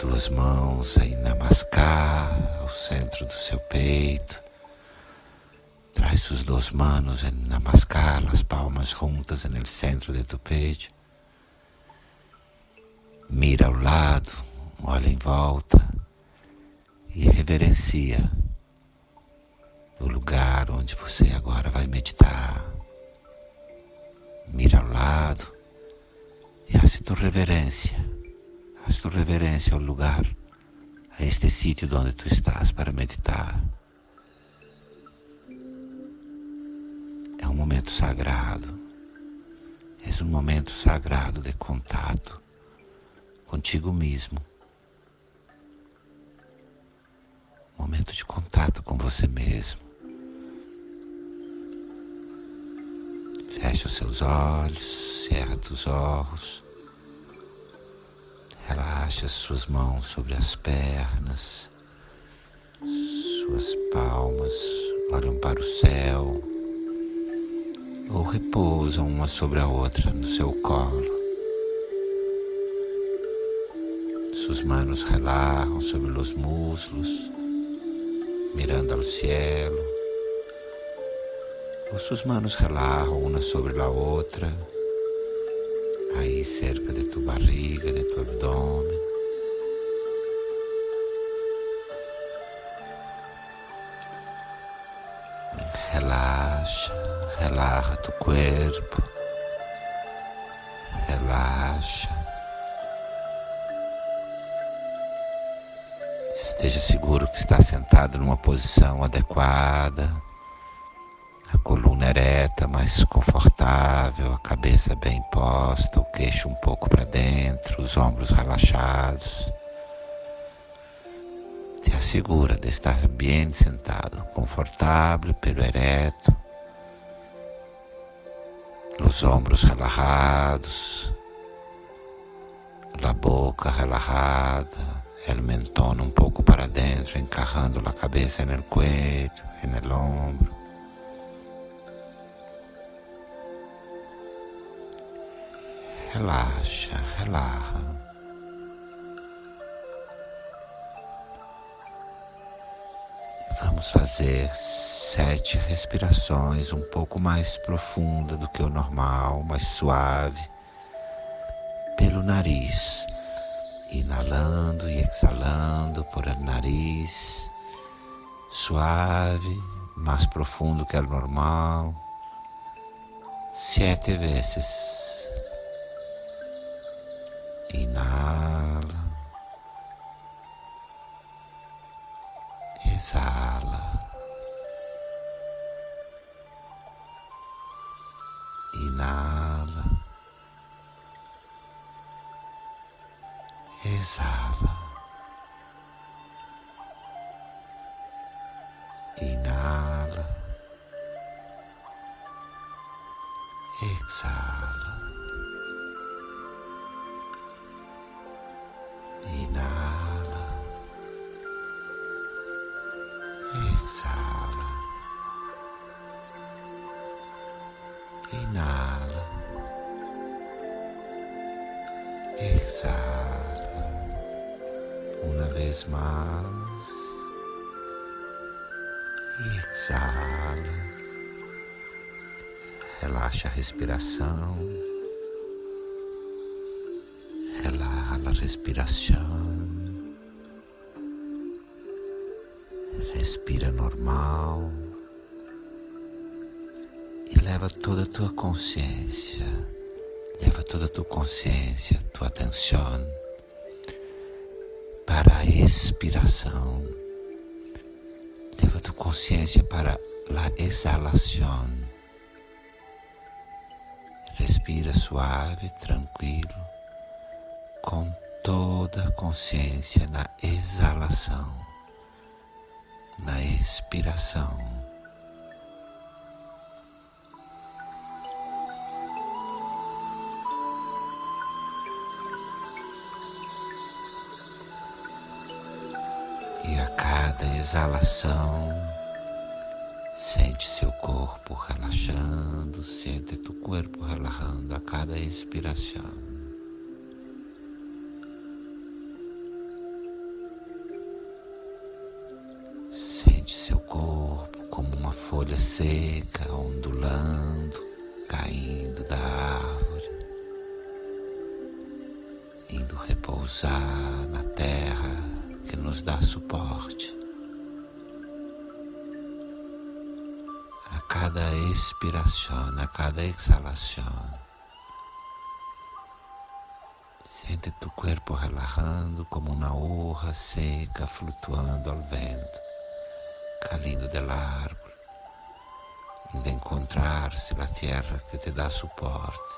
Duas mãos aí namascar ao centro do seu peito. Traz suas duas manos em namascar, as palmas juntas no centro de tu peito. Mira ao lado, olha em volta e reverencia o lugar onde você agora vai meditar. Mira ao lado e hace tu reverência. Haz tu reverência ao lugar, a este sítio onde tu estás para meditar. É um momento sagrado. É um momento sagrado de contato contigo mesmo. Momento de contato com você mesmo. Fecha os seus olhos, cerra os olhos. Relaxa suas mãos sobre as pernas. Suas palmas olham para o céu ou repousam uma sobre a outra no seu colo. Suas manos relaxam sobre os muslos, mirando ao cielo. Ou suas manos relaxam uma sobre a outra, aí cerca de tua barriga, de tu abdômen. Relaxa, relaxa tu corpo, relaxa. Esteja seguro que está sentado numa posição adequada, coluna ereta, mais confortável, a cabeça bem posta, o queixo um pouco para dentro, os ombros relaxados. Te assegura de estar bem sentado, confortável, pelo ereto, os ombros relaxados, a boca relajada el mentón un poco para adentro, encajando la cabeza en el cuello, en el Relaxa, relaxa. Vamos fazer sete respirações um pouco mais profunda do que o normal, mais suave, pelo nariz inalando e exalando por nariz, suave, mais profundo que o normal, sete vezes. Inala, exala. Inala. exala. Inala, exala. Exala uma vez mais. Exala. Relaxa a respiração, relaxa a respiração, respira normal. E leva toda a tua consciência, leva toda a tua consciência, tua atenção para a expiração. Leva tu consciência para a exalação. Respira suave, tranquilo, com toda a consciência na exalação, na expiração. a cada exalação, sente seu corpo relaxando, sente tu corpo relaxando a cada inspiração. Sente seu corpo como uma folha seca ondulando, caindo da árvore, indo repousar na que nos dá suporte. A cada expiração, a cada exalação, Sente tu corpo relajando como uma hoja seca flutuando ao vento, caindo del árbol, de encontrar-se na terra que te dá suporte.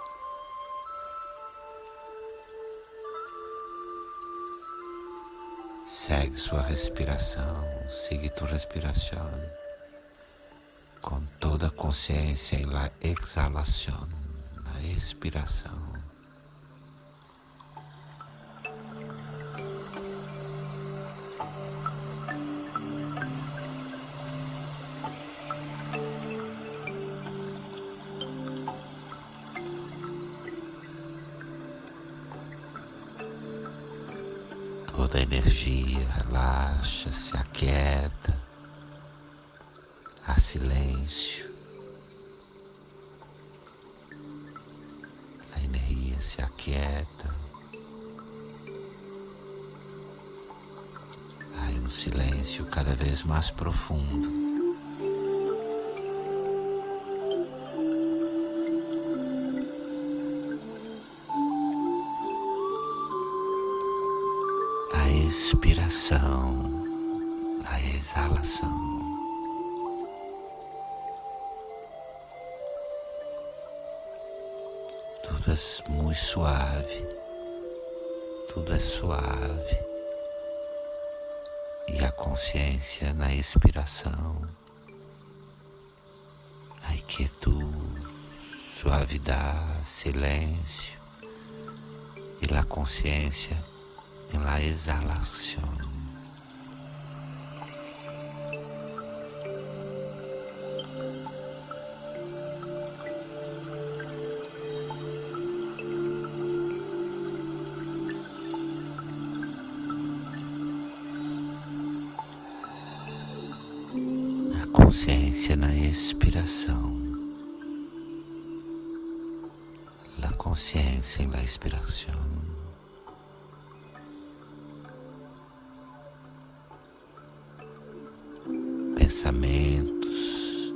Segue sua respiração, siga tua respiração com toda a consciência em la exalação, na expiração. Energia relaxa, se aquieta, há silêncio. A energia se aquieta. Há um silêncio cada vez mais profundo. Tudo é muito suave, tudo é suave. E a consciência na expiração, a quietude, suavidade, silêncio e a consciência en la exhalación. Consciência na expiração. La consciência la expiração. pensamentos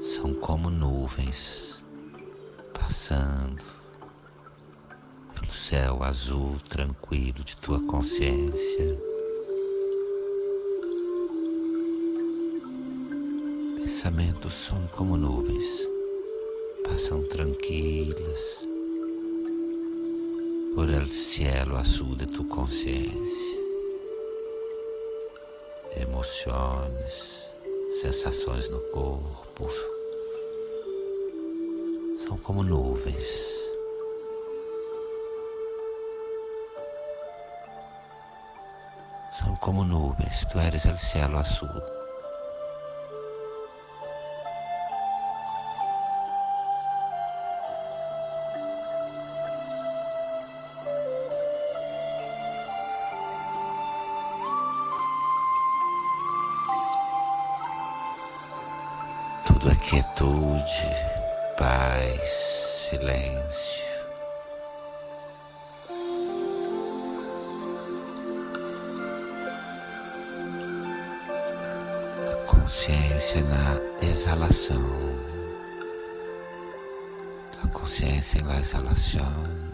são como nuvens passando pelo céu azul tranquilo de tua consciência. Pensamentos são como nuvens, passam tranquilas por el cielo azul de tu consciência emoções, sensações no corpo. São como nuvens. São como nuvens, tu eres o cielo azul. Quietude, paz, silêncio. A consciência na exalação, a consciência na exalação.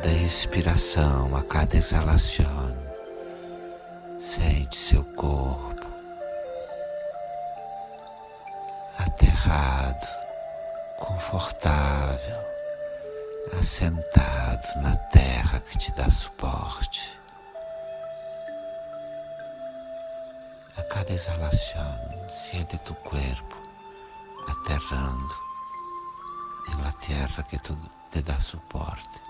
Cada expiração, a cada exalação, sente seu corpo aterrado, confortável, assentado na terra que te dá suporte. A cada exalação, sente tu corpo aterrando na terra que te dá suporte.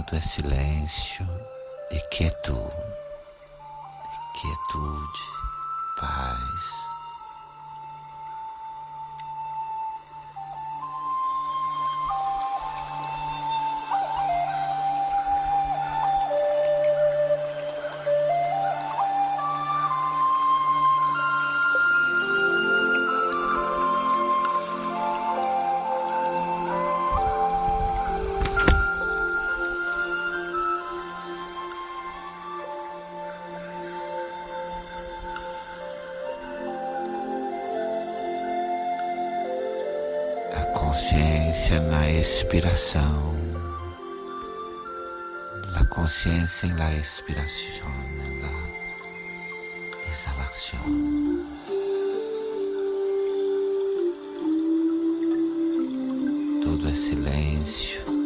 Tudo é silêncio, e quietude, quietude, paz. Consciência na expiração, la consciência em la expiração, la exhalação. Tudo é silêncio,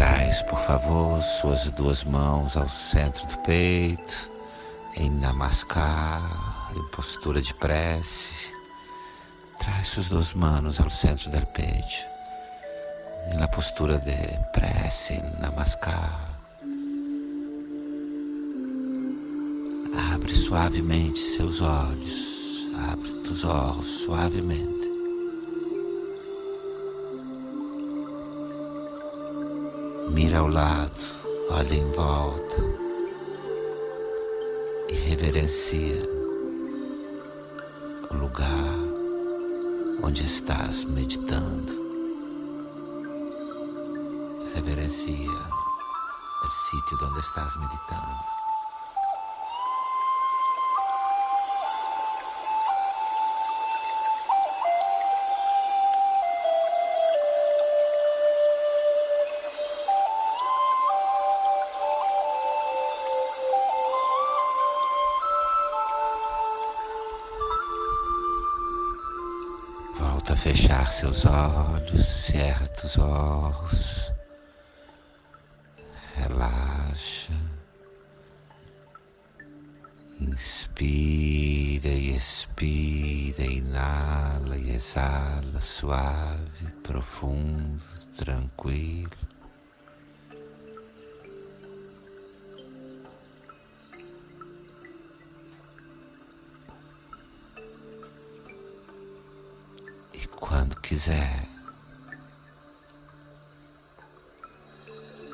Traz, por favor, suas duas mãos ao centro do peito, em Namaskar, em postura de prece. Traz suas duas mãos ao centro do peito, na postura de prece, Namaskar. Abre suavemente seus olhos, abre os olhos suavemente. Mira ao lado, olha em volta e reverencia o lugar onde estás meditando. Reverencia o sítio onde estás meditando. Volta a fechar seus olhos, cerra os olhos, relaxa, inspira e expira, inala e exala, suave, profundo, tranquilo. Quando quiser.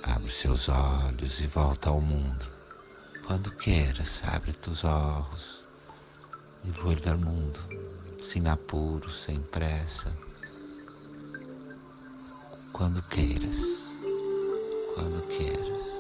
Abre seus olhos e volta ao mundo. Quando queiras, abre teus olhos e vuelve ao mundo, sem apuro, sem pressa. Quando queiras, quando queiras.